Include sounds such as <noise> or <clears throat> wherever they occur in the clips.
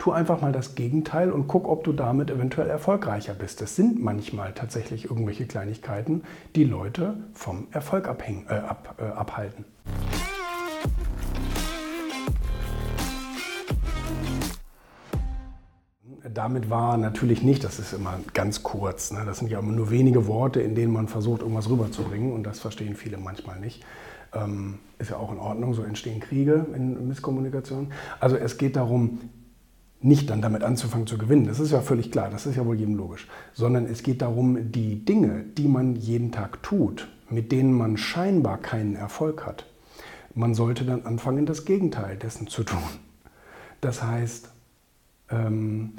tu einfach mal das Gegenteil und guck, ob du damit eventuell erfolgreicher bist. Das sind manchmal tatsächlich irgendwelche Kleinigkeiten, die Leute vom Erfolg abhängen, äh, ab, äh, abhalten. Damit war natürlich nicht, das ist immer ganz kurz, ne? das sind ja immer nur wenige Worte, in denen man versucht, irgendwas rüberzubringen und das verstehen viele manchmal nicht. Ähm, ist ja auch in Ordnung, so entstehen Kriege in Misskommunikation. Also es geht darum, nicht dann damit anzufangen zu gewinnen, das ist ja völlig klar, das ist ja wohl jedem logisch, sondern es geht darum, die Dinge, die man jeden Tag tut, mit denen man scheinbar keinen Erfolg hat, man sollte dann anfangen, das Gegenteil dessen zu tun. Das heißt, ähm,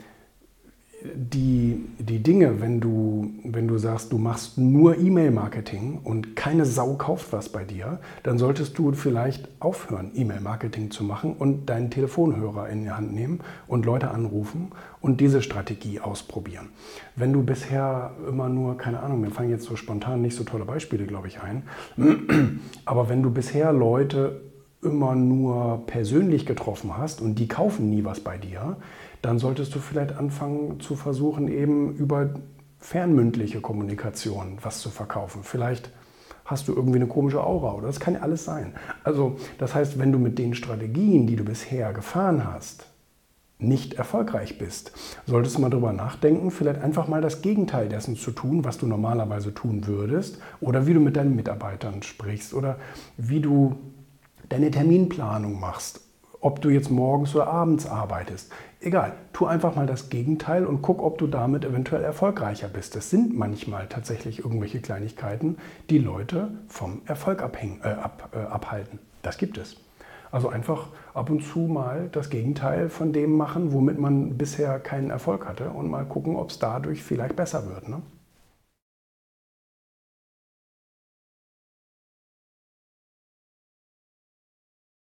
die, die Dinge, wenn du, wenn du sagst, du machst nur E-Mail-Marketing und keine Sau kauft was bei dir, dann solltest du vielleicht aufhören, E-Mail-Marketing zu machen und deinen Telefonhörer in die Hand nehmen und Leute anrufen und diese Strategie ausprobieren. Wenn du bisher immer nur, keine Ahnung, mir fallen jetzt so spontan nicht so tolle Beispiele, glaube ich, ein, <clears throat> aber wenn du bisher Leute immer nur persönlich getroffen hast und die kaufen nie was bei dir, dann solltest du vielleicht anfangen zu versuchen, eben über fernmündliche Kommunikation was zu verkaufen. Vielleicht hast du irgendwie eine komische Aura oder das kann ja alles sein. Also das heißt, wenn du mit den Strategien, die du bisher gefahren hast, nicht erfolgreich bist, solltest du mal darüber nachdenken, vielleicht einfach mal das Gegenteil dessen zu tun, was du normalerweise tun würdest, oder wie du mit deinen Mitarbeitern sprichst oder wie du deine Terminplanung machst ob du jetzt morgens oder abends arbeitest. Egal, tu einfach mal das Gegenteil und guck, ob du damit eventuell erfolgreicher bist. Das sind manchmal tatsächlich irgendwelche Kleinigkeiten, die Leute vom Erfolg abhängen, äh, ab, äh, abhalten. Das gibt es. Also einfach ab und zu mal das Gegenteil von dem machen, womit man bisher keinen Erfolg hatte und mal gucken, ob es dadurch vielleicht besser wird. Ne?